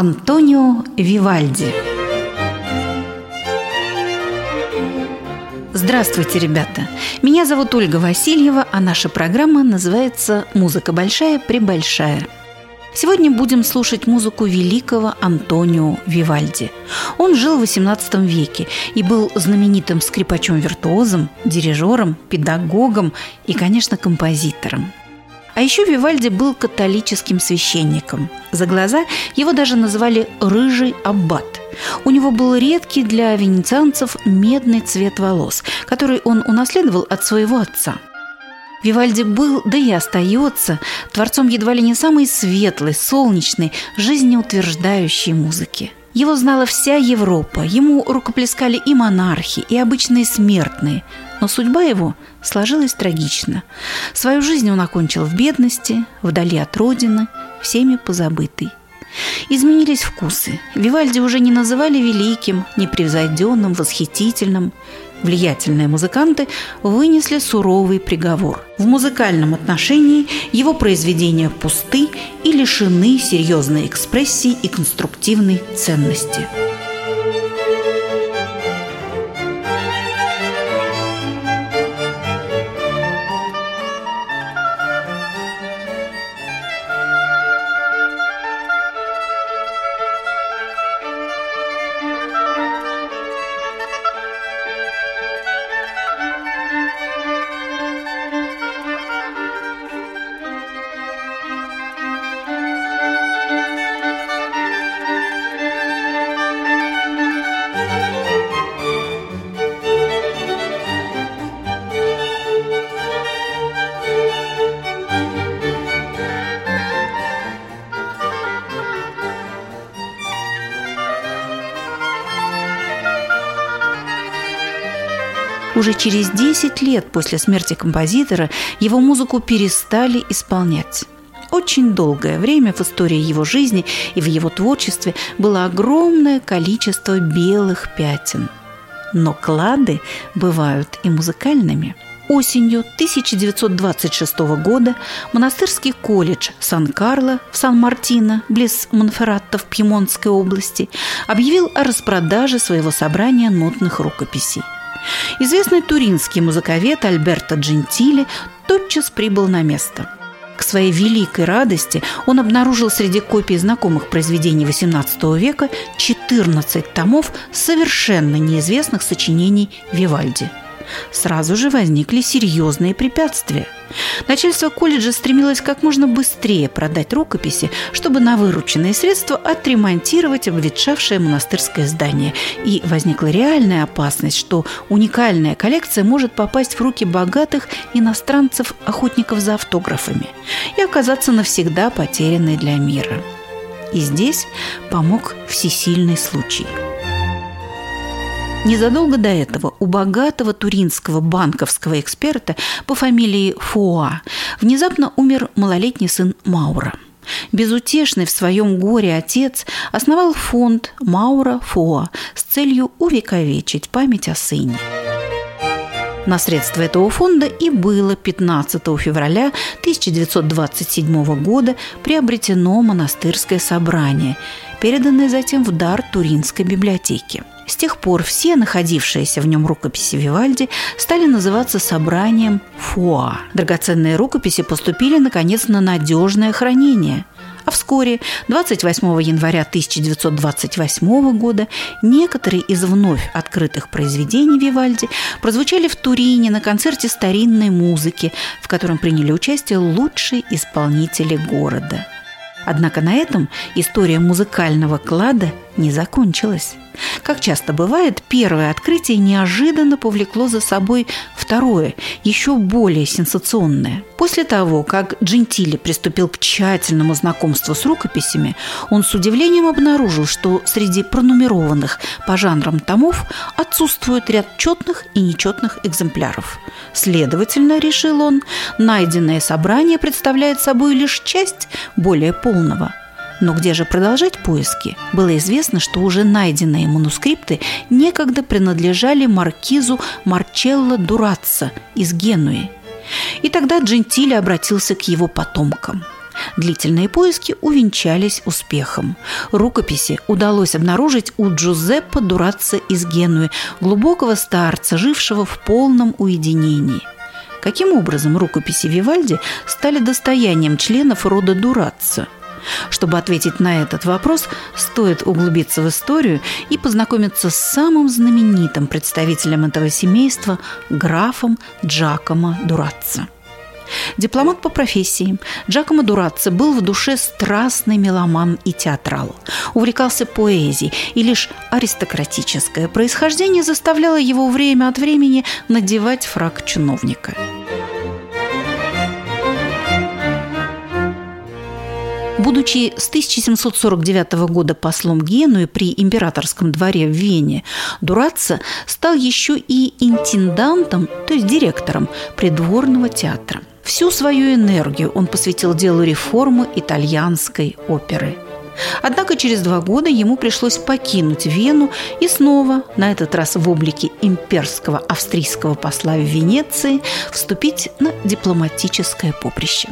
Антонио Вивальди Здравствуйте, ребята! Меня зовут Ольга Васильева, а наша программа называется «Музыка большая, пребольшая». Сегодня будем слушать музыку великого Антонио Вивальди. Он жил в XVIII веке и был знаменитым скрипачом-виртуозом, дирижером, педагогом и, конечно, композитором. А еще Вивальди был католическим священником. За глаза его даже называли «рыжий аббат». У него был редкий для венецианцев медный цвет волос, который он унаследовал от своего отца – Вивальди был, да и остается, творцом едва ли не самой светлой, солнечной, жизнеутверждающей музыки. Его знала вся Европа, ему рукоплескали и монархи, и обычные смертные, но судьба его сложилась трагично. Свою жизнь он окончил в бедности, вдали от родины, всеми позабытый. Изменились вкусы. Вивальди уже не называли великим, непревзойденным, восхитительным. Влиятельные музыканты вынесли суровый приговор. В музыкальном отношении его произведения пусты и лишены серьезной экспрессии и конструктивной ценности. Уже через 10 лет после смерти композитора его музыку перестали исполнять. Очень долгое время в истории его жизни и в его творчестве было огромное количество белых пятен. Но клады бывают и музыкальными. Осенью 1926 года монастырский колледж Сан-Карло в Сан-Мартино, близ Монферратто в Пьемонтской области, объявил о распродаже своего собрания нотных рукописей – Известный туринский музыковед Альберто Джентили тотчас прибыл на место. К своей великой радости он обнаружил среди копий знакомых произведений XVIII века 14 томов совершенно неизвестных сочинений Вивальди – сразу же возникли серьезные препятствия. Начальство колледжа стремилось как можно быстрее продать рукописи, чтобы на вырученные средства отремонтировать обветшавшее монастырское здание. И возникла реальная опасность, что уникальная коллекция может попасть в руки богатых иностранцев-охотников за автографами и оказаться навсегда потерянной для мира. И здесь помог всесильный случай – Незадолго до этого у богатого туринского банковского эксперта по фамилии Фуа внезапно умер малолетний сын Маура. Безутешный в своем горе отец основал фонд Маура Фуа с целью увековечить память о сыне. На средства этого фонда и было 15 февраля 1927 года приобретено монастырское собрание, переданное затем в дар Туринской библиотеке – с тех пор все находившиеся в нем рукописи Вивальди стали называться собранием Фуа. Драгоценные рукописи поступили, наконец, на надежное хранение – а вскоре, 28 января 1928 года, некоторые из вновь открытых произведений Вивальди прозвучали в Турине на концерте старинной музыки, в котором приняли участие лучшие исполнители города. Однако на этом история музыкального клада не закончилась. Как часто бывает, первое открытие неожиданно повлекло за собой второе, еще более сенсационное. После того, как Джентили приступил к тщательному знакомству с рукописями, он с удивлением обнаружил, что среди пронумерованных по жанрам томов отсутствует ряд четных и нечетных экземпляров. Следовательно, решил он, найденное собрание представляет собой лишь часть более полного – но где же продолжать поиски? Было известно, что уже найденные манускрипты некогда принадлежали маркизу Марчелло Дураццо из Генуи. И тогда Джентили обратился к его потомкам. Длительные поиски увенчались успехом. Рукописи удалось обнаружить у Джузеппе Дураццо из Генуи, глубокого старца, жившего в полном уединении. Каким образом рукописи Вивальди стали достоянием членов рода Дураццо – чтобы ответить на этот вопрос, стоит углубиться в историю и познакомиться с самым знаменитым представителем этого семейства – графом Джакомо Дураццо. Дипломат по профессии, Джакомо Дурацци был в душе страстный меломан и театрал. Увлекался поэзией, и лишь аристократическое происхождение заставляло его время от времени надевать фраг чиновника. Будучи с 1749 года послом Генуи при императорском дворе в Вене, Дураццо стал еще и интендантом, то есть директором придворного театра. Всю свою энергию он посвятил делу реформы итальянской оперы. Однако через два года ему пришлось покинуть Вену и снова, на этот раз в облике имперского австрийского посла в Венеции, вступить на дипломатическое поприще.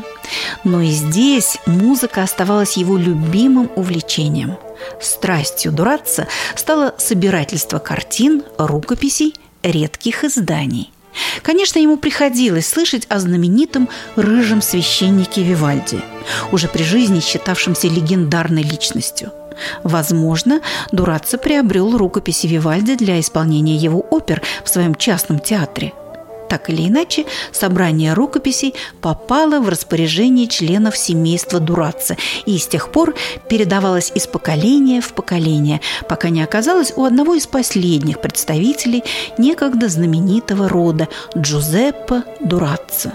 Но и здесь музыка оставалась его любимым увлечением. Страстью Дураца стало собирательство картин, рукописей, редких изданий. Конечно, ему приходилось слышать о знаменитом рыжем священнике Вивальди, уже при жизни считавшемся легендарной личностью. Возможно, Дураццо приобрел рукописи Вивальди для исполнения его опер в своем частном театре – так или иначе, собрание рукописей попало в распоряжение членов семейства Дураца и с тех пор передавалось из поколения в поколение, пока не оказалось у одного из последних представителей некогда знаменитого рода Джузеппе Дураца.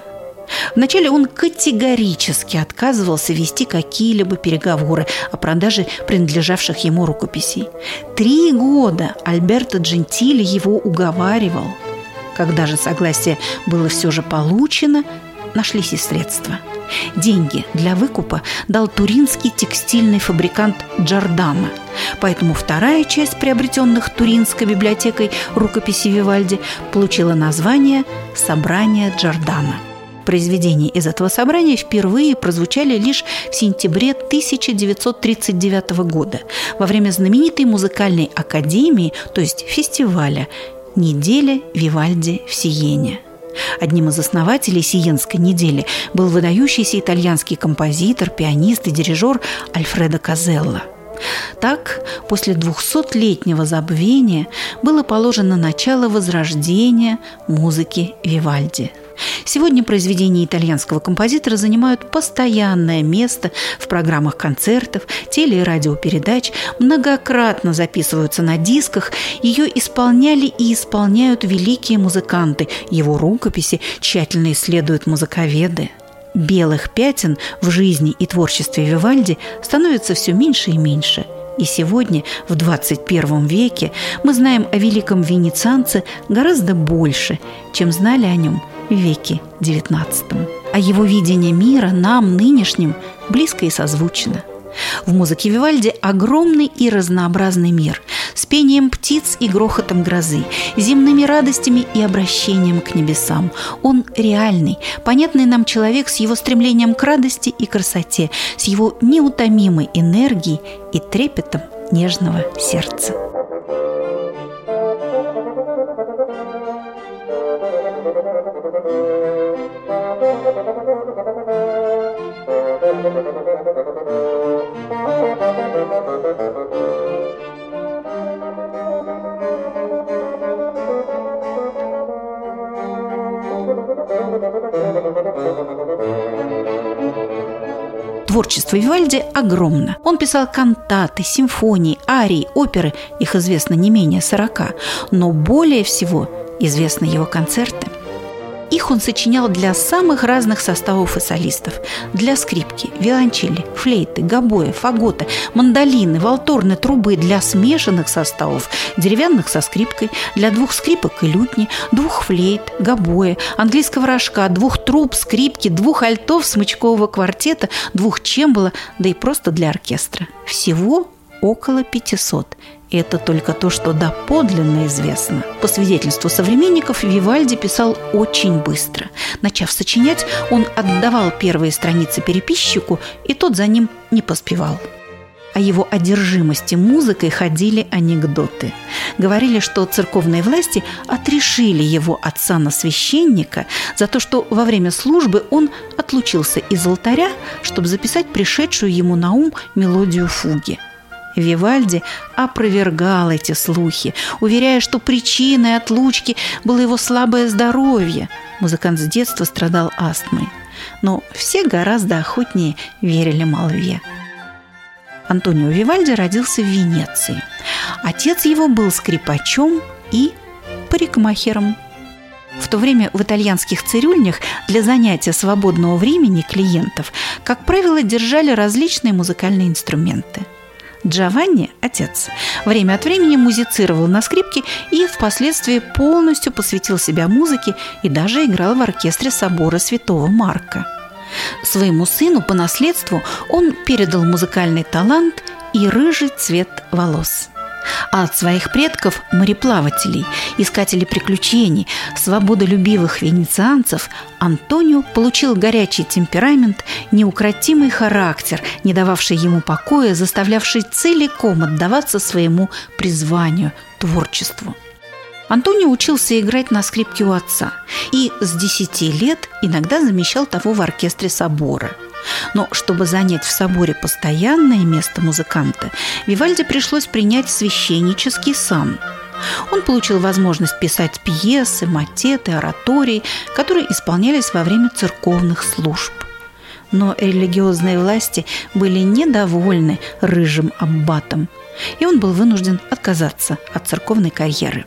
Вначале он категорически отказывался вести какие-либо переговоры о продаже принадлежавших ему рукописей. Три года Альберто Джентили его уговаривал – когда же согласие было все же получено, нашлись и средства. Деньги для выкупа дал туринский текстильный фабрикант Джордана. Поэтому вторая часть приобретенных Туринской библиотекой рукописи Вивальди получила название «Собрание Джордана». Произведения из этого собрания впервые прозвучали лишь в сентябре 1939 года во время знаменитой музыкальной академии, то есть фестиваля Неделя Вивальди в Сиене. Одним из основателей Сиенской недели был выдающийся итальянский композитор, пианист и дирижер Альфредо Казелло. Так, после двухсотлетнего забвения было положено начало возрождения музыки Вивальди – Сегодня произведения итальянского композитора занимают постоянное место в программах концертов, теле- и радиопередач, многократно записываются на дисках, ее исполняли и исполняют великие музыканты, его рукописи тщательно исследуют музыковеды. Белых пятен в жизни и творчестве Вивальди становится все меньше и меньше – и сегодня, в 21 веке, мы знаем о великом венецианце гораздо больше, чем знали о нем веке XIX. А его видение мира нам, нынешним, близко и созвучно. В музыке Вивальди огромный и разнообразный мир с пением птиц и грохотом грозы, земными радостями и обращением к небесам. Он реальный, понятный нам человек с его стремлением к радости и красоте, с его неутомимой энергией и трепетом нежного сердца. Творчество Вивальди огромно. Он писал кантаты, симфонии, арии, оперы, их известно не менее 40, но более всего известны его концерты – их он сочинял для самых разных составов и солистов. Для скрипки, виолончели, флейты, гобоя, фагота, мандолины, валторны, трубы для смешанных составов, деревянных со скрипкой, для двух скрипок и лютни, двух флейт, гобоя, английского рожка, двух труб, скрипки, двух альтов, смычкового квартета, двух чембала, да и просто для оркестра. Всего около 500. И это только то, что доподлинно известно. По свидетельству современников, Вивальди писал очень быстро. Начав сочинять, он отдавал первые страницы переписчику, и тот за ним не поспевал. О его одержимости музыкой ходили анекдоты. Говорили, что церковные власти отрешили его отца на священника за то, что во время службы он отлучился из алтаря, чтобы записать пришедшую ему на ум мелодию фуги – Вивальди опровергал эти слухи, уверяя, что причиной отлучки было его слабое здоровье. Музыкант с детства страдал астмой. Но все гораздо охотнее верили молве. Антонио Вивальди родился в Венеции. Отец его был скрипачом и парикмахером. В то время в итальянских цирюльнях для занятия свободного времени клиентов, как правило, держали различные музыкальные инструменты – Джованни, отец, время от времени музицировал на скрипке и впоследствии полностью посвятил себя музыке и даже играл в оркестре собора Святого Марка. Своему сыну по наследству он передал музыкальный талант и рыжий цвет волос – а от своих предков – мореплавателей, искателей приключений, свободолюбивых венецианцев Антонио получил горячий темперамент, неукротимый характер, не дававший ему покоя, заставлявший целиком отдаваться своему призванию – творчеству. Антонио учился играть на скрипке у отца и с 10 лет иногда замещал того в оркестре собора – но чтобы занять в соборе постоянное место музыканта, Вивальди пришлось принять священнический сан. Он получил возможность писать пьесы, матеты, оратории, которые исполнялись во время церковных служб. Но религиозные власти были недовольны рыжим аббатом, и он был вынужден отказаться от церковной карьеры.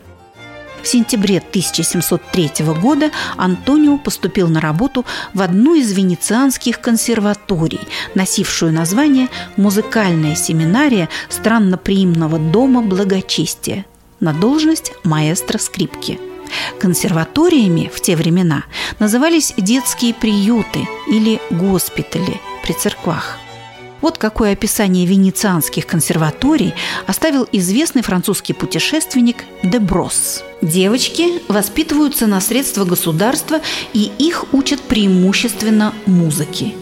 В сентябре 1703 года Антонио поступил на работу в одну из венецианских консерваторий, носившую название «Музыкальная семинария странноприимного дома благочестия» на должность маэстро скрипки. Консерваториями в те времена назывались детские приюты или госпитали при церквах. Вот какое описание венецианских консерваторий оставил известный французский путешественник Деброс. Девочки воспитываются на средства государства, и их учат преимущественно музыке.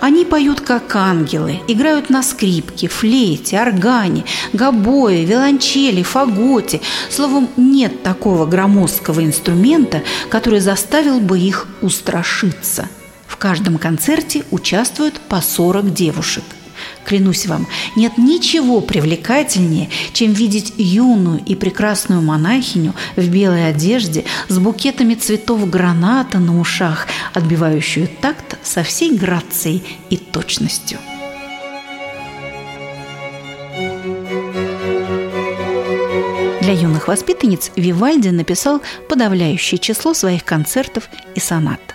Они поют как ангелы, играют на скрипке, флейте, органе, гобое, виолончели, фаготе. Словом, нет такого громоздкого инструмента, который заставил бы их устрашиться. В каждом концерте участвуют по 40 девушек – Клянусь вам, нет ничего привлекательнее, чем видеть юную и прекрасную монахиню в белой одежде с букетами цветов граната на ушах, отбивающую такт со всей грацией и точностью. Для юных воспитанниц Вивальди написал подавляющее число своих концертов и сонат –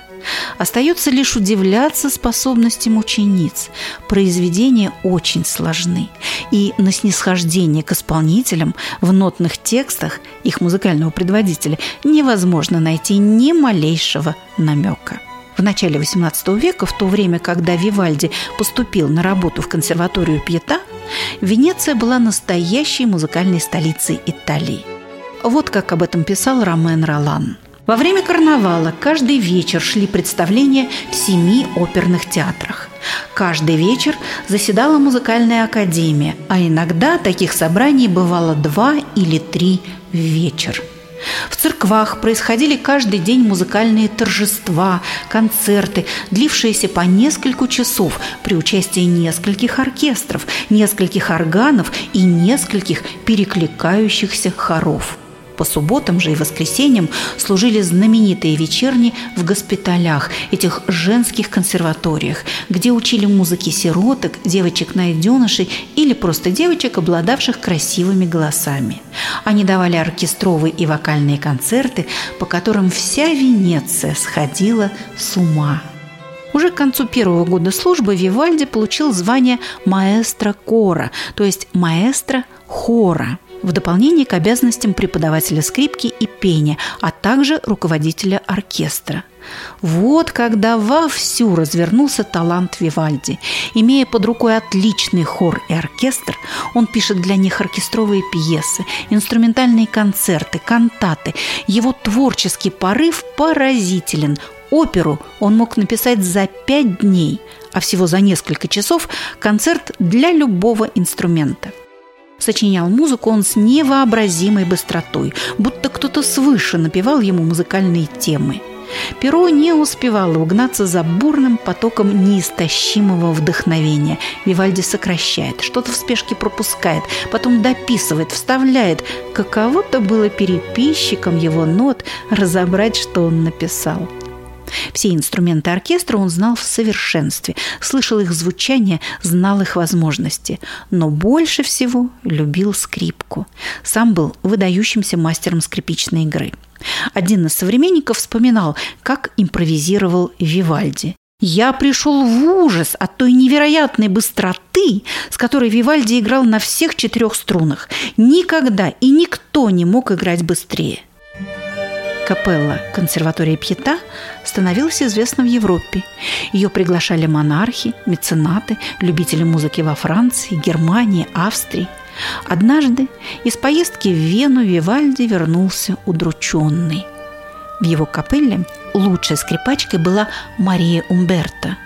Остается лишь удивляться способностям учениц. Произведения очень сложны. И на снисхождение к исполнителям в нотных текстах их музыкального предводителя невозможно найти ни малейшего намека. В начале XVIII века, в то время, когда Вивальди поступил на работу в консерваторию Пьета, Венеция была настоящей музыкальной столицей Италии. Вот как об этом писал Ромен Ролан – во время карнавала каждый вечер шли представления в семи оперных театрах. Каждый вечер заседала музыкальная академия, а иногда таких собраний бывало два или три в вечер. В церквах происходили каждый день музыкальные торжества, концерты, длившиеся по несколько часов при участии нескольких оркестров, нескольких органов и нескольких перекликающихся хоров – по субботам же и воскресеньям служили знаменитые вечерни в госпиталях, этих женских консерваториях, где учили музыке сироток, девочек-найденышей или просто девочек, обладавших красивыми голосами. Они давали оркестровые и вокальные концерты, по которым вся Венеция сходила с ума. Уже к концу первого года службы Вивальди получил звание маэстро кора, то есть маэстро хора – в дополнение к обязанностям преподавателя скрипки и пения, а также руководителя оркестра. Вот когда вовсю развернулся талант Вивальди. Имея под рукой отличный хор и оркестр, он пишет для них оркестровые пьесы, инструментальные концерты, кантаты. Его творческий порыв поразителен. Оперу он мог написать за пять дней, а всего за несколько часов концерт для любого инструмента. Сочинял музыку он с невообразимой быстротой, будто кто-то свыше напевал ему музыкальные темы – Перо не успевало угнаться за бурным потоком неистощимого вдохновения. Вивальди сокращает, что-то в спешке пропускает, потом дописывает, вставляет. Каково-то было переписчиком его нот разобрать, что он написал. Все инструменты оркестра он знал в совершенстве, слышал их звучание, знал их возможности, но больше всего любил скрипку. Сам был выдающимся мастером скрипичной игры. Один из современников вспоминал, как импровизировал Вивальди. Я пришел в ужас от той невероятной быстроты, с которой Вивальди играл на всех четырех струнах. Никогда и никто не мог играть быстрее. Капелла консерватории Пьета становилась известна в Европе. Ее приглашали монархи, меценаты, любители музыки во Франции, Германии, Австрии. Однажды из поездки в Вену Вивальди вернулся удрученный. В его капелле лучшей скрипачкой была Мария Умберта.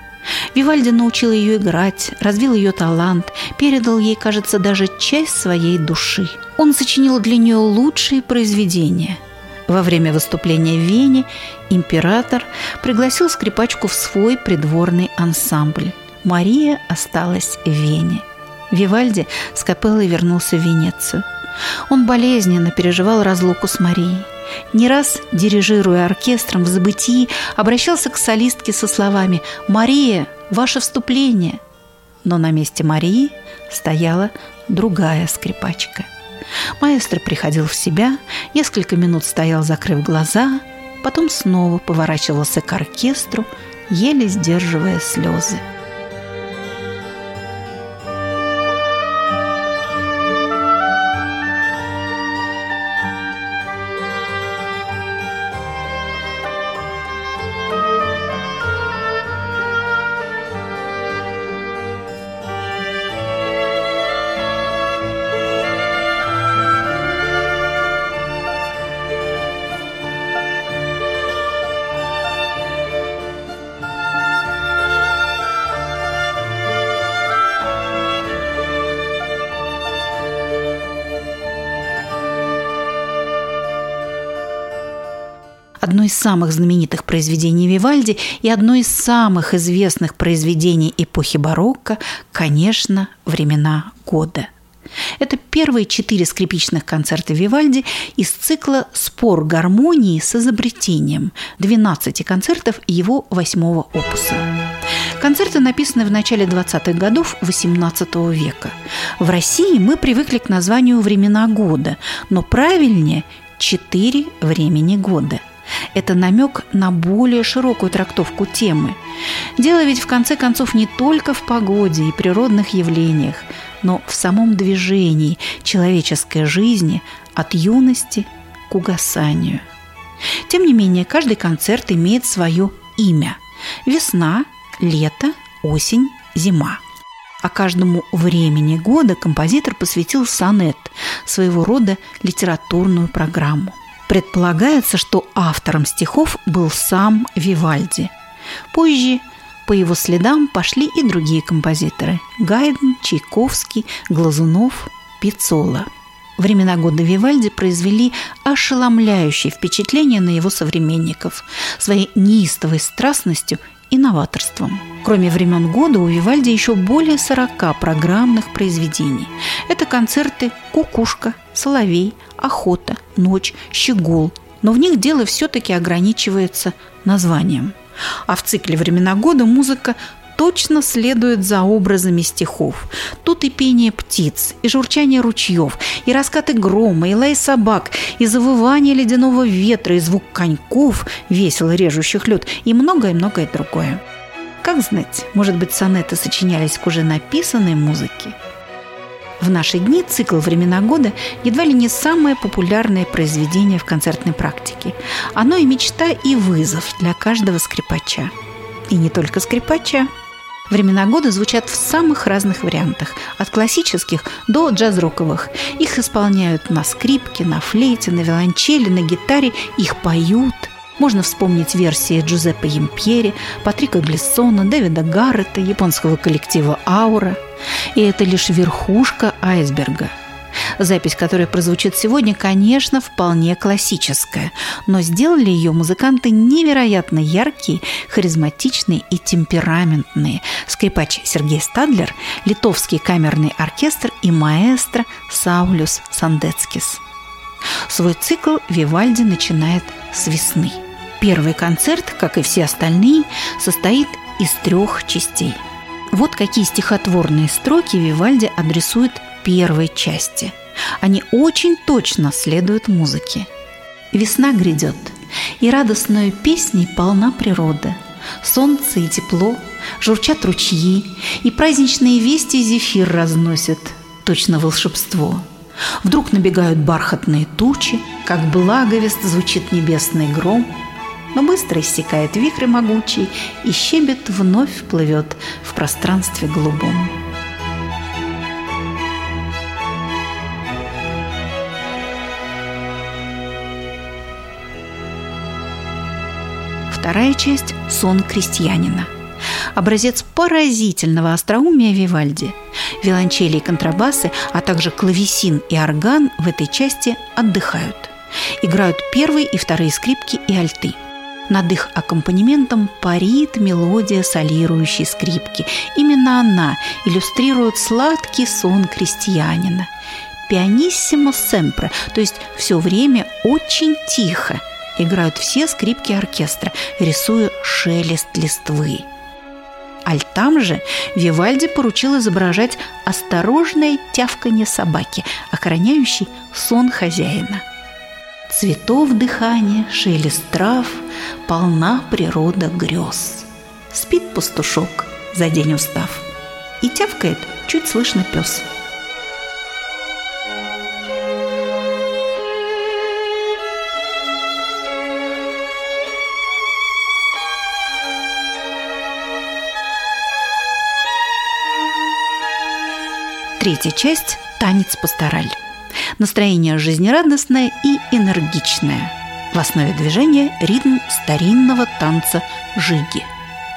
Вивальди научил ее играть, развил ее талант, передал ей, кажется, даже часть своей души. Он сочинил для нее лучшие произведения – во время выступления в Вене император пригласил скрипачку в свой придворный ансамбль. Мария осталась в Вене. Вивальди с капеллой вернулся в Венецию. Он болезненно переживал разлуку с Марией. Не раз, дирижируя оркестром в забытии, обращался к солистке со словами «Мария, ваше вступление!» Но на месте Марии стояла другая скрипачка – Маэстро приходил в себя, несколько минут стоял, закрыв глаза, потом снова поворачивался к оркестру, еле сдерживая слезы. Из самых знаменитых произведений Вивальди и одно из самых известных произведений эпохи барокко, конечно, «Времена года». Это первые четыре скрипичных концерта Вивальди из цикла «Спор гармонии с изобретением» 12 концертов его восьмого опуса. Концерты написаны в начале 20-х годов XVIII века. В России мы привыкли к названию «Времена года», но правильнее – «Четыре времени года». Это намек на более широкую трактовку темы. Дело ведь в конце концов не только в погоде и природных явлениях, но в самом движении человеческой жизни от юности к угасанию. Тем не менее, каждый концерт имеет свое имя. Весна, лето, осень, зима. А каждому времени года композитор посвятил сонет, своего рода литературную программу. Предполагается, что автором стихов был сам Вивальди. Позже по его следам пошли и другие композиторы – Гайден, Чайковский, Глазунов, Пиццола. Времена года Вивальди произвели ошеломляющее впечатление на его современников своей неистовой страстностью и новаторством. Кроме времен года у Вивальди еще более 40 программных произведений. Это концерты «Кукушка», «Соловей», «Охота», «Ночь», «Щегол». Но в них дело все-таки ограничивается названием. А в цикле «Времена года» музыка точно следует за образами стихов. Тут и пение птиц, и журчание ручьев, и раскаты грома, и лай собак, и завывание ледяного ветра, и звук коньков, весело режущих лед, и многое-многое другое. Как знать, может быть, сонеты сочинялись к уже написанной музыке? В наши дни цикл «Времена года» едва ли не самое популярное произведение в концертной практике. Оно и мечта, и вызов для каждого скрипача. И не только скрипача. Времена года звучат в самых разных вариантах, от классических до джаз-роковых. Их исполняют на скрипке, на флейте, на виолончели, на гитаре, их поют. Можно вспомнить версии Джузеппе Емпьери, Патрика Глиссона, Дэвида Гаррета, японского коллектива «Аура». И это лишь верхушка айсберга – Запись, которая прозвучит сегодня, конечно, вполне классическая, но сделали ее музыканты невероятно яркие, харизматичные и темпераментные. Скрипач Сергей Стадлер, литовский камерный оркестр и маэстро Саулюс Сандецкис. Свой цикл Вивальди начинает с весны. Первый концерт, как и все остальные, состоит из трех частей. Вот какие стихотворные строки Вивальди адресует первой части. Они очень точно следуют музыке. Весна грядет, и радостную песней полна природа. Солнце и тепло, журчат ручьи, и праздничные вести зефир разносят, точно волшебство. Вдруг набегают бархатные тучи, как благовест звучит небесный гром, но быстро иссякает вихрь могучий, и щебет вновь плывет в пространстве голубом. Вторая часть – «Сон крестьянина». Образец поразительного остроумия Вивальди. Виолончели и контрабасы, а также клавесин и орган в этой части отдыхают. Играют первые и вторые скрипки и альты. Над их аккомпанементом парит мелодия солирующей скрипки. Именно она иллюстрирует сладкий сон крестьянина. Пианиссимо семпре, то есть все время очень тихо – играют все скрипки оркестра, рисуя шелест листвы. Альтам же Вивальди поручил изображать осторожное тявканье собаки, охраняющей сон хозяина. Цветов дыхание, шелест трав, полна природа грез. Спит пастушок, за день устав, и тявкает чуть слышно пес – Третья часть – танец пастораль. Настроение жизнерадостное и энергичное. В основе движения ритм старинного танца жиги.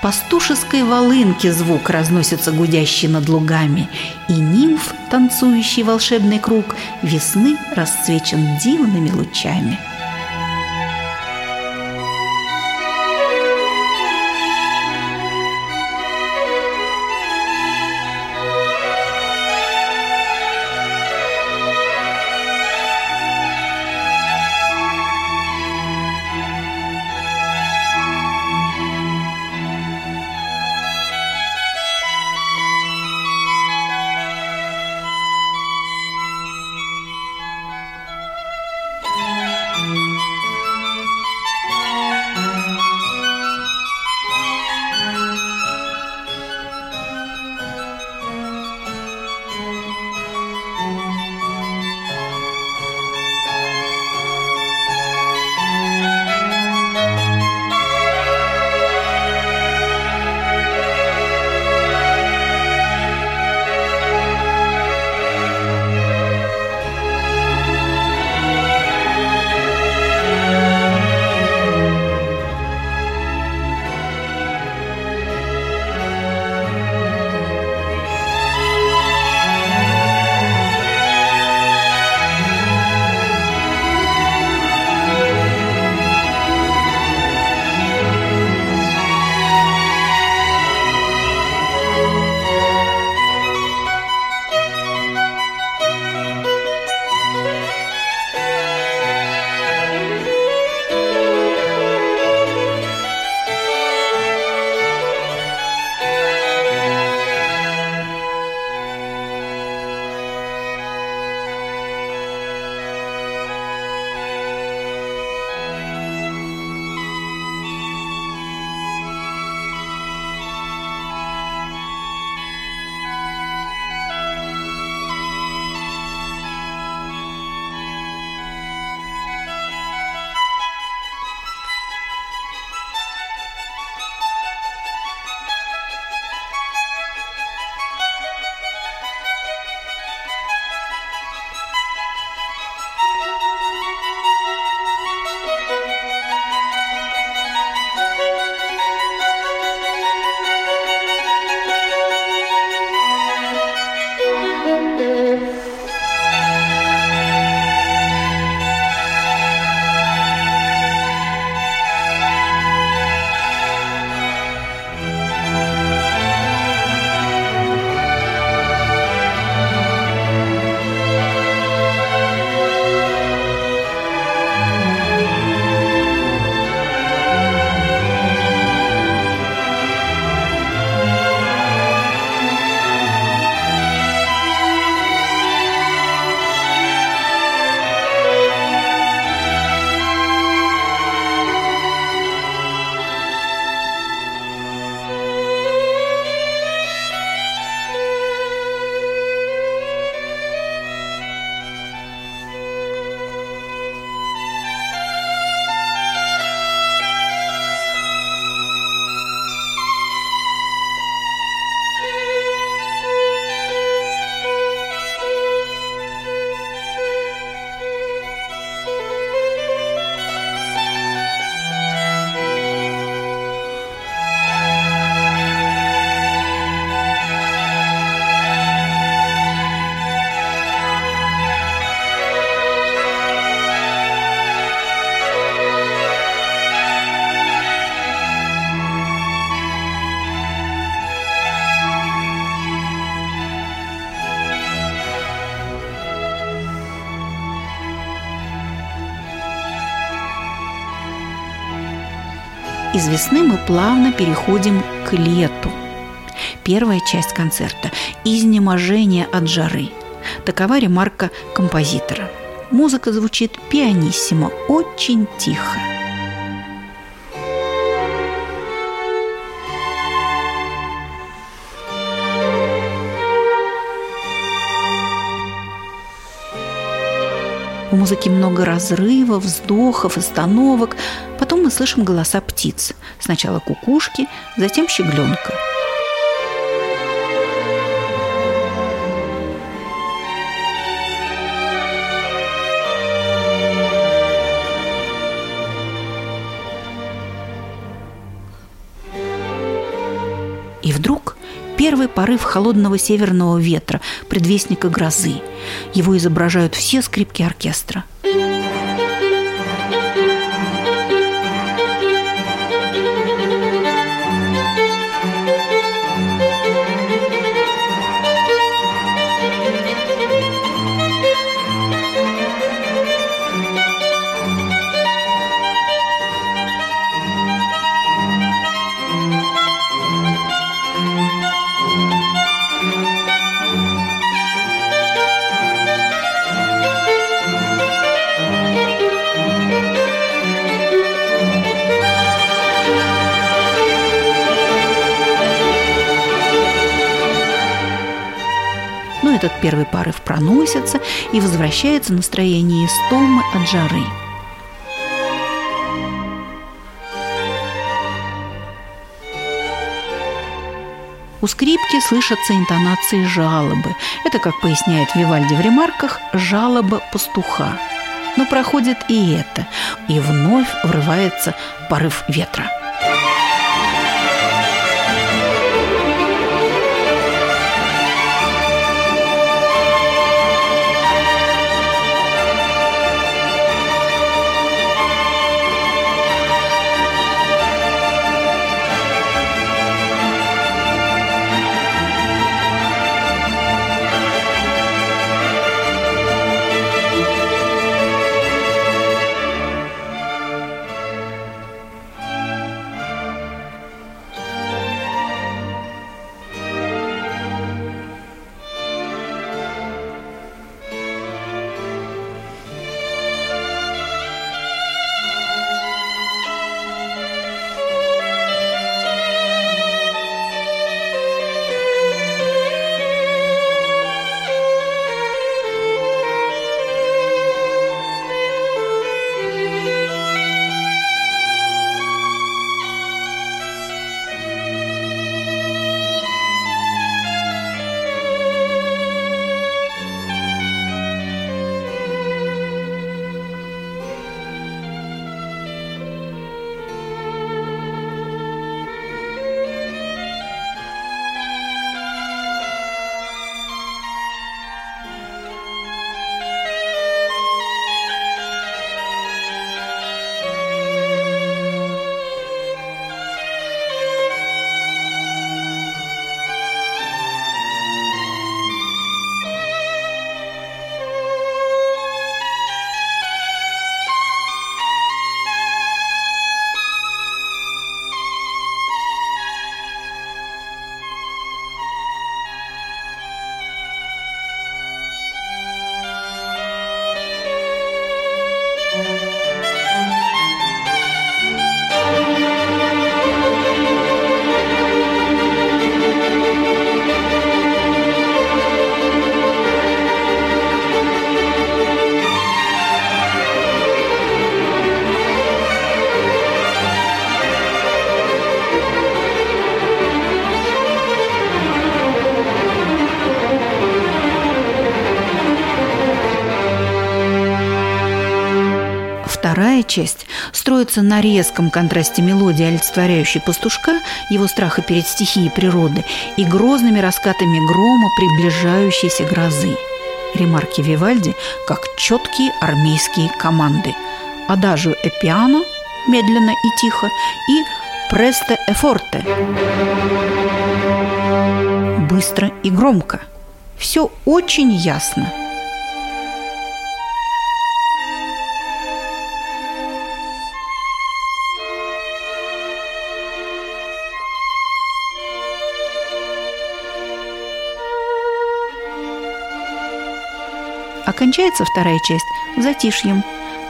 Пастушеской волынки звук разносится гудящий над лугами, и нимф, танцующий волшебный круг, весны расцвечен дивными лучами – из весны мы плавно переходим к лету. Первая часть концерта – изнеможение от жары. Такова ремарка композитора. Музыка звучит пианиссимо, очень тихо. В музыке много разрывов, вздохов, остановок. Мы слышим голоса птиц. Сначала кукушки, затем щегленка. И вдруг первый порыв холодного северного ветра, предвестника грозы. Его изображают все скрипки оркестра. Порыв проносится и возвращается настроение истомы от жары. У скрипки слышатся интонации жалобы. Это, как поясняет Вивальди в ремарках, жалоба пастуха. Но проходит и это, и вновь врывается порыв ветра. Вторая часть строится на резком контрасте мелодии, олицетворяющей пастушка, его страха перед стихией природы, и грозными раскатами грома приближающейся грозы. Ремарки Вивальди как четкие армейские команды. Адажио э пиано – медленно и тихо, и престо э форте – быстро и громко. Все очень ясно – Окончается вторая часть затишьем.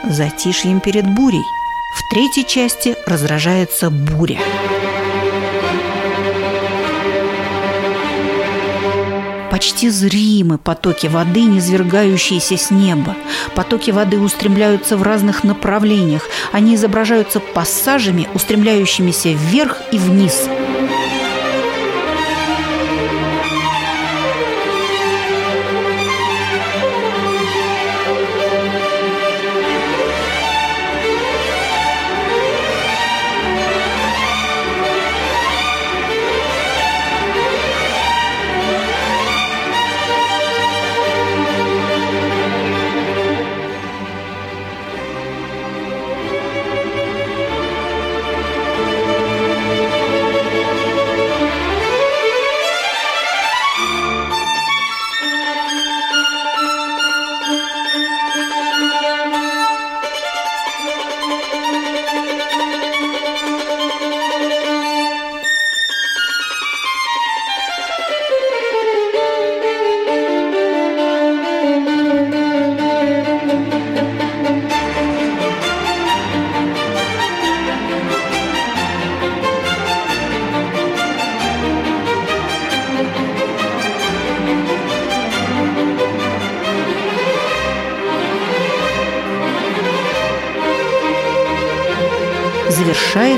Затишьем перед бурей. В третьей части разражается буря. почти зримы потоки воды, низвергающиеся с неба. Потоки воды устремляются в разных направлениях. Они изображаются пассажами, устремляющимися вверх и вниз –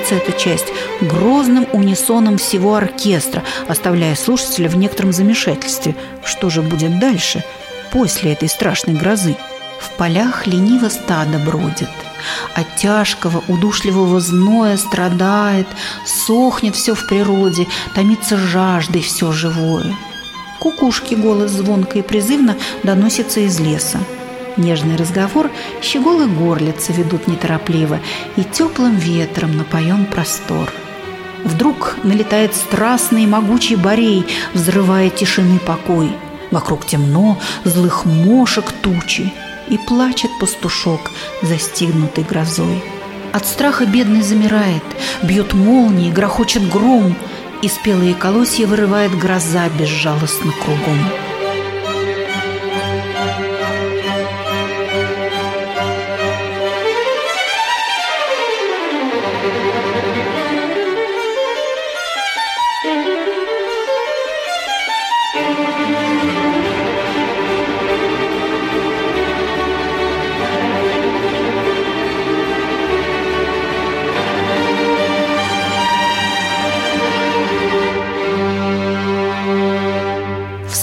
завершается эта часть грозным унисоном всего оркестра, оставляя слушателя в некотором замешательстве. Что же будет дальше, после этой страшной грозы? В полях лениво стадо бродит. От тяжкого, удушливого зноя страдает, сохнет все в природе, томится жаждой все живое. Кукушки голос звонко и призывно доносится из леса. Нежный разговор щеголы горлицы ведут неторопливо, и теплым ветром напоен простор. Вдруг налетает страстный и могучий борей, взрывая тишины покой. Вокруг темно, злых мошек тучи, и плачет пастушок, застигнутый грозой. От страха бедный замирает, бьет молнии, грохочет гром, и спелые колосья вырывает гроза безжалостно кругом.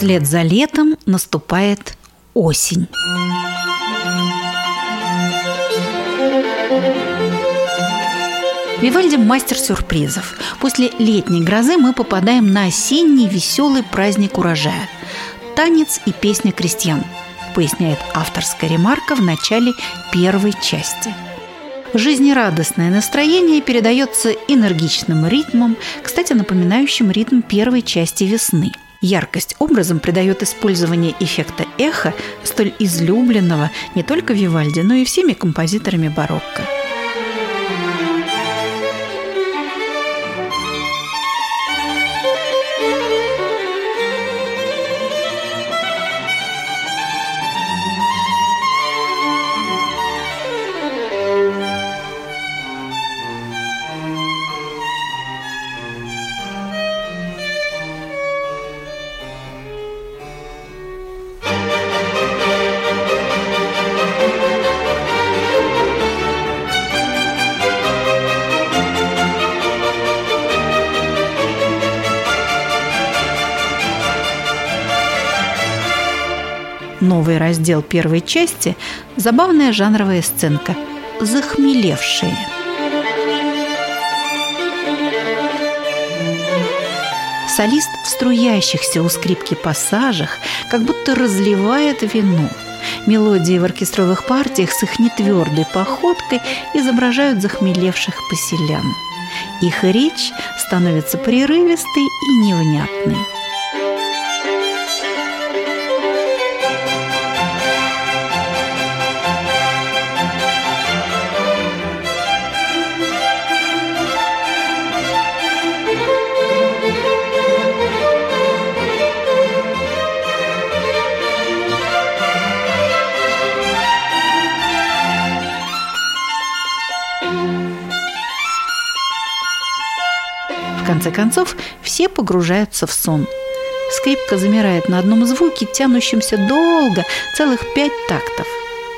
Вслед за летом наступает осень. Вивальди – мастер сюрпризов. После летней грозы мы попадаем на осенний веселый праздник урожая. Танец и песня крестьян, поясняет авторская ремарка в начале первой части. Жизнерадостное настроение передается энергичным ритмом, кстати, напоминающим ритм первой части весны – Яркость образом придает использование эффекта эхо, столь излюбленного не только Вивальди, но и всеми композиторами барокко. Новый раздел первой части – забавная жанровая сценка «Захмелевшие». Солист в струящихся у скрипки пассажах как будто разливает вино. Мелодии в оркестровых партиях с их нетвердой походкой изображают захмелевших поселян. Их речь становится прерывистой и невнятной. Конце концов, все погружаются в сон. Скрипка замирает на одном звуке, тянущемся долго, целых пять тактов.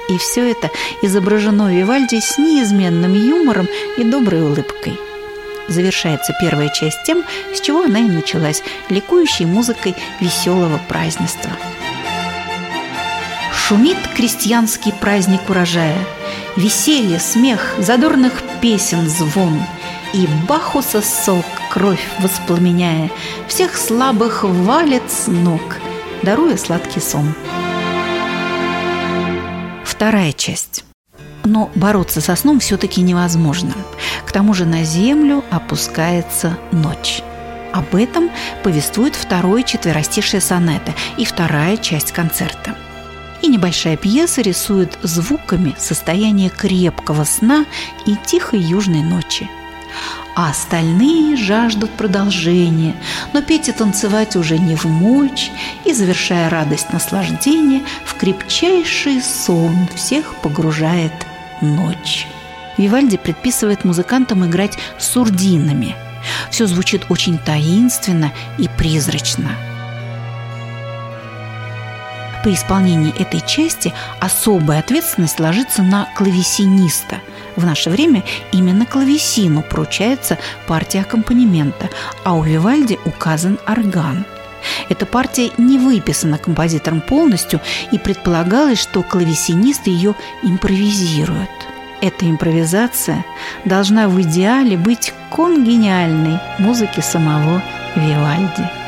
И все это изображено Вивальди с неизменным юмором и доброй улыбкой. Завершается первая часть тем, с чего она и началась, ликующей музыкой веселого празднества. Шумит крестьянский праздник урожая, Веселье, смех, задорных песен звон, И Бахуса сок, кровь воспламеняя, Всех слабых валит с ног, Даруя сладкий сон. Вторая часть. Но бороться со сном все-таки невозможно. К тому же на землю опускается ночь. Об этом повествует второе четверостишее сонета и вторая часть концерта. И небольшая пьеса рисует звуками состояние крепкого сна и тихой южной ночи. А остальные жаждут продолжения, но петь и танцевать уже не в мочь, и, завершая радость наслаждения, в крепчайший сон всех погружает ночь. Вивальди предписывает музыкантам играть сурдинами. Все звучит очень таинственно и призрачно. По исполнении этой части особая ответственность ложится на клавесиниста. В наше время именно клавесину поручается партия аккомпанемента, а у Вивальди указан орган – эта партия не выписана композитором полностью, и предполагалось, что клавесинист ее импровизирует. Эта импровизация должна в идеале быть конгениальной музыки самого Вивальди.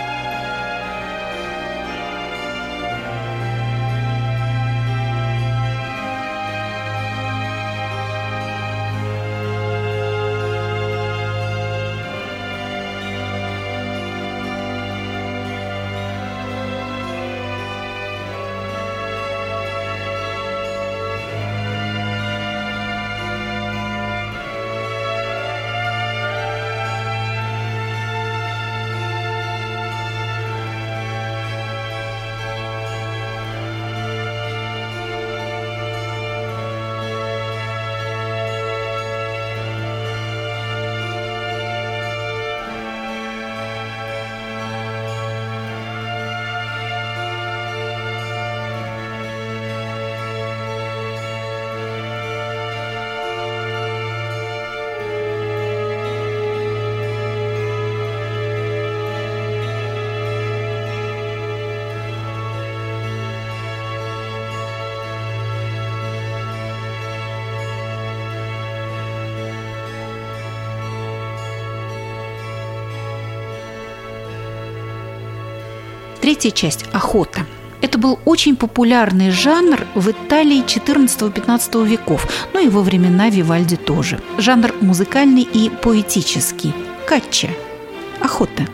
Третья часть – охота. Это был очень популярный жанр в Италии 14-15 веков, но и во времена Вивальди тоже. Жанр музыкальный и поэтический. Катча – охота.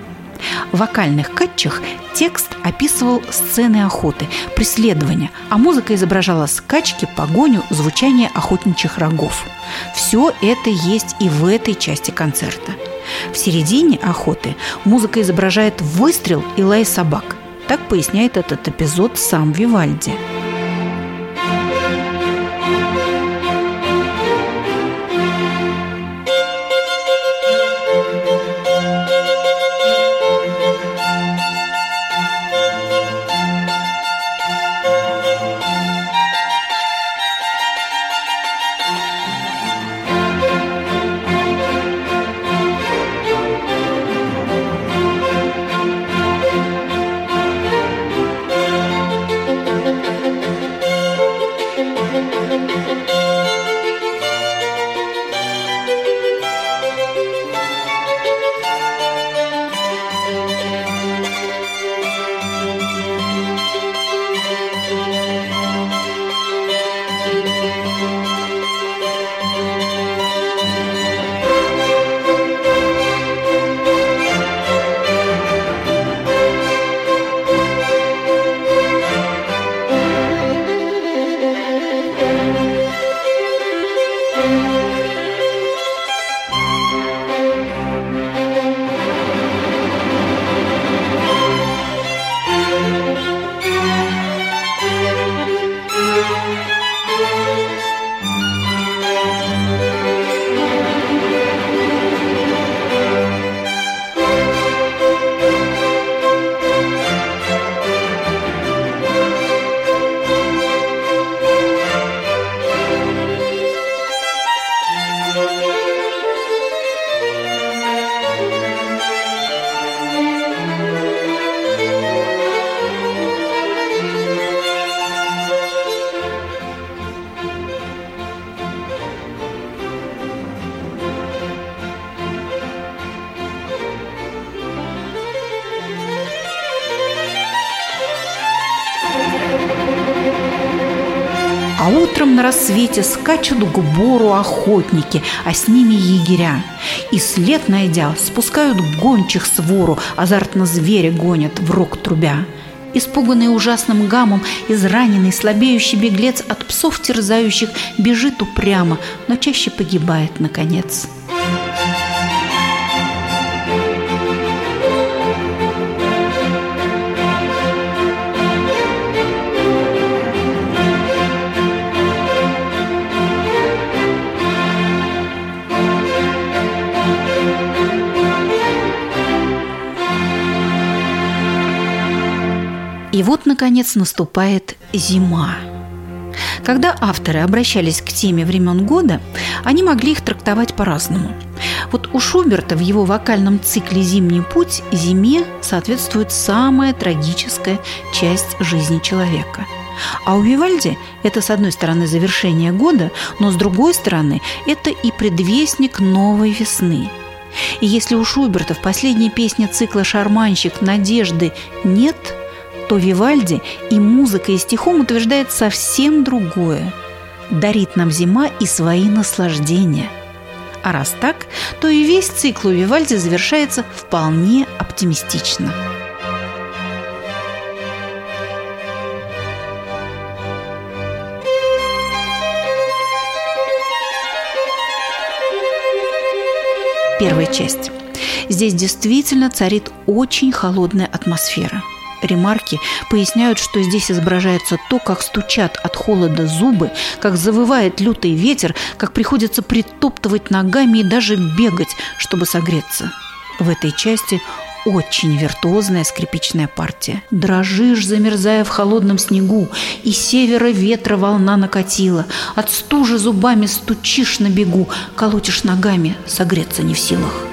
В вокальных катчах текст описывал сцены охоты, преследования, а музыка изображала скачки, погоню, звучание охотничьих рогов. Все это есть и в этой части концерта. В середине охоты музыка изображает выстрел и лай собак – так поясняет этот эпизод сам Вивальди. Утром на рассвете скачут к бору охотники, а с ними егеря. И след найдя, спускают гончих с вору, азартно зверя гонят, в рог трубя. Испуганный ужасным гамом, израненный, слабеющий беглец от псов терзающих бежит упрямо, но чаще погибает, наконец. Наконец, наступает зима. Когда авторы обращались к теме времен года, они могли их трактовать по-разному. Вот у Шуберта в его вокальном цикле «Зимний путь» зиме соответствует самая трагическая часть жизни человека. А у Вивальди это, с одной стороны, завершение года, но с другой стороны, это и предвестник новой весны. И если у Шуберта в последней песне цикла «Шарманщик» надежды нет – то Вивальди и музыка, и стихом утверждает совсем другое. Дарит нам зима и свои наслаждения. А раз так, то и весь цикл у Вивальди завершается вполне оптимистично. Первая часть. Здесь действительно царит очень холодная атмосфера – ремарки поясняют, что здесь изображается то, как стучат от холода зубы, как завывает лютый ветер, как приходится притоптывать ногами и даже бегать, чтобы согреться. В этой части очень виртуозная скрипичная партия. Дрожишь, замерзая в холодном снегу, и севера ветра волна накатила. От стужи зубами стучишь на бегу, колотишь ногами, согреться не в силах.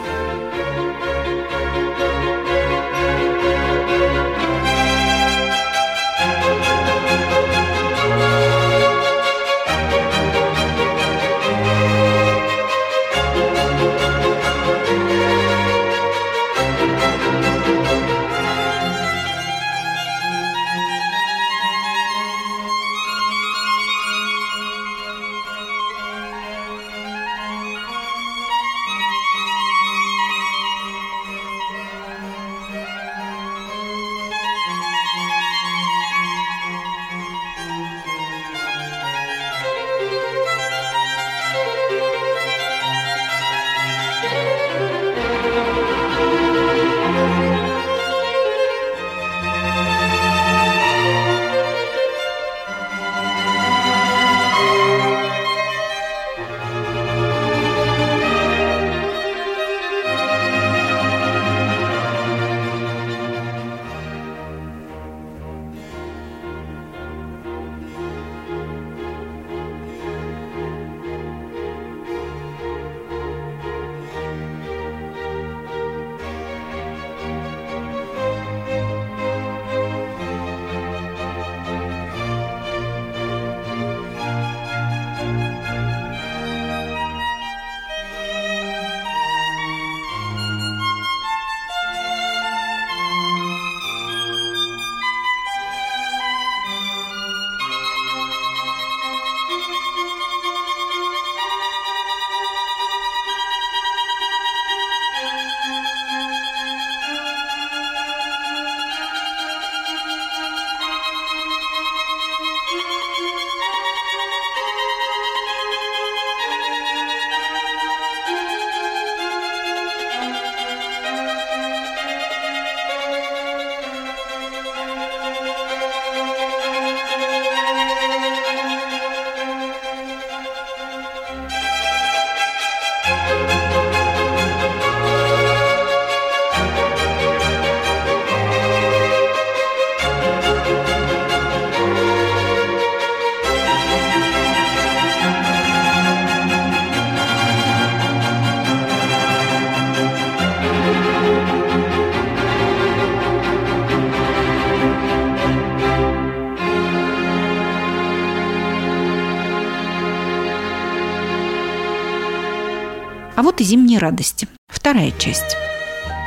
А вот и зимние радости. Вторая часть.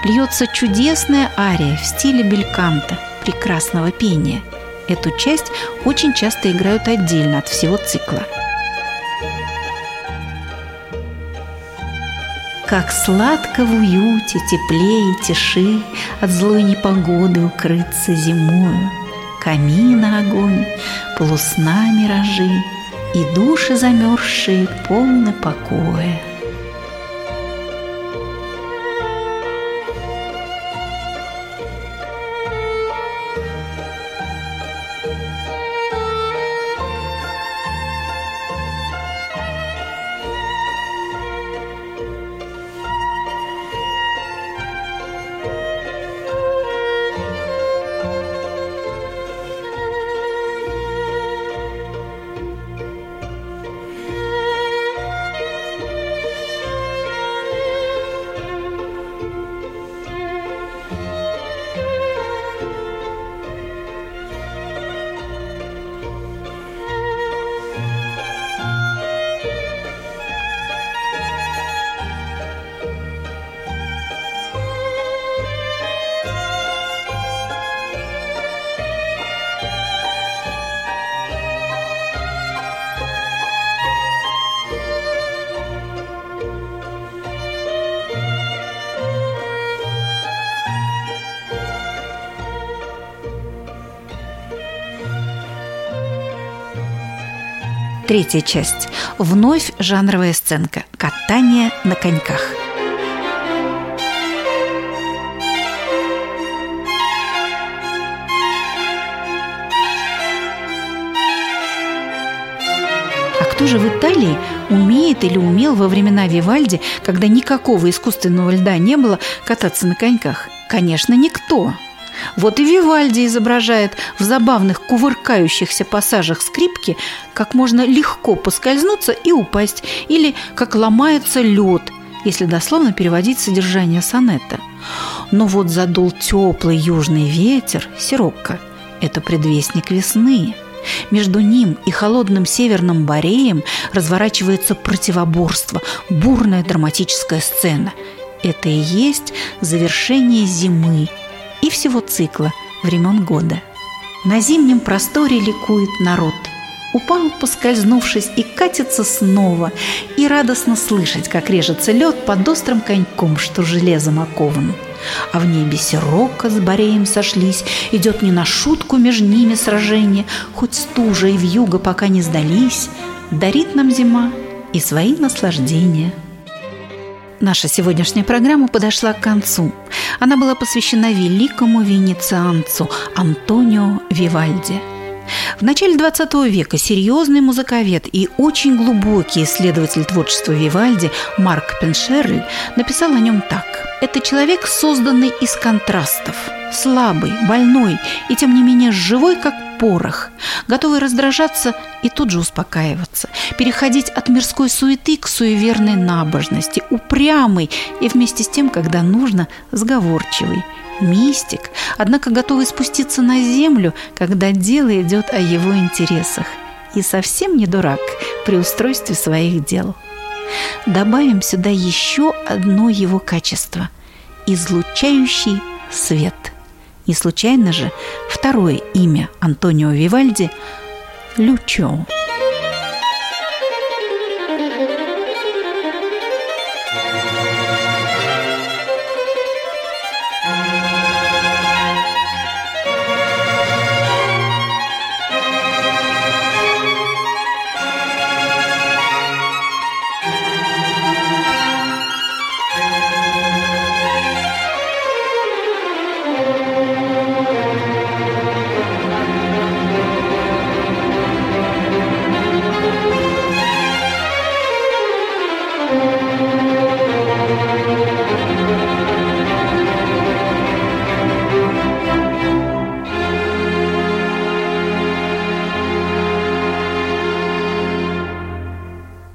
Льется чудесная ария в стиле бельканта, прекрасного пения. Эту часть очень часто играют отдельно от всего цикла. Как сладко в уюте, тепле и тиши От злой непогоды укрыться зимою. Камина огонь, полусна миражи И души замерзшие полны покоя. Третья часть. Вновь жанровая сценка. Катание на коньках. А кто же в Италии умеет или умел во времена Вивальди, когда никакого искусственного льда не было, кататься на коньках? Конечно, никто. Вот и Вивальди изображает в забавных кувыркающихся пассажах скрипки, как можно легко поскользнуться и упасть, или как ломается лед, если дословно переводить содержание сонета. Но вот задул теплый южный ветер, сирокко. Это предвестник весны. Между ним и холодным северным Бореем разворачивается противоборство, бурная драматическая сцена. Это и есть завершение зимы – и всего цикла времен года. На зимнем просторе ликует народ. Упал, поскользнувшись, и катится снова, и радостно слышать, как режется лед под острым коньком, что железом окован. А в небе сирока с Бореем сошлись, идет не на шутку между ними сражение, хоть стужа и вьюга пока не сдались, дарит нам зима и свои наслаждения – Наша сегодняшняя программа подошла к концу. Она была посвящена великому венецианцу Антонио Вивальди. В начале XX века серьезный музыковед и очень глубокий исследователь творчества Вивальди Марк Пеншерль написал о нем так. «Это человек, созданный из контрастов, слабый, больной и, тем не менее, живой, как порох, готовый раздражаться и тут же успокаиваться, переходить от мирской суеты к суеверной набожности, упрямый и вместе с тем, когда нужно, сговорчивый, мистик, однако готовый спуститься на землю, когда дело идет о его интересах, и совсем не дурак при устройстве своих дел. Добавим сюда еще одно его качество – излучающий свет – не случайно же второе имя Антонио Вивальди – Лючо.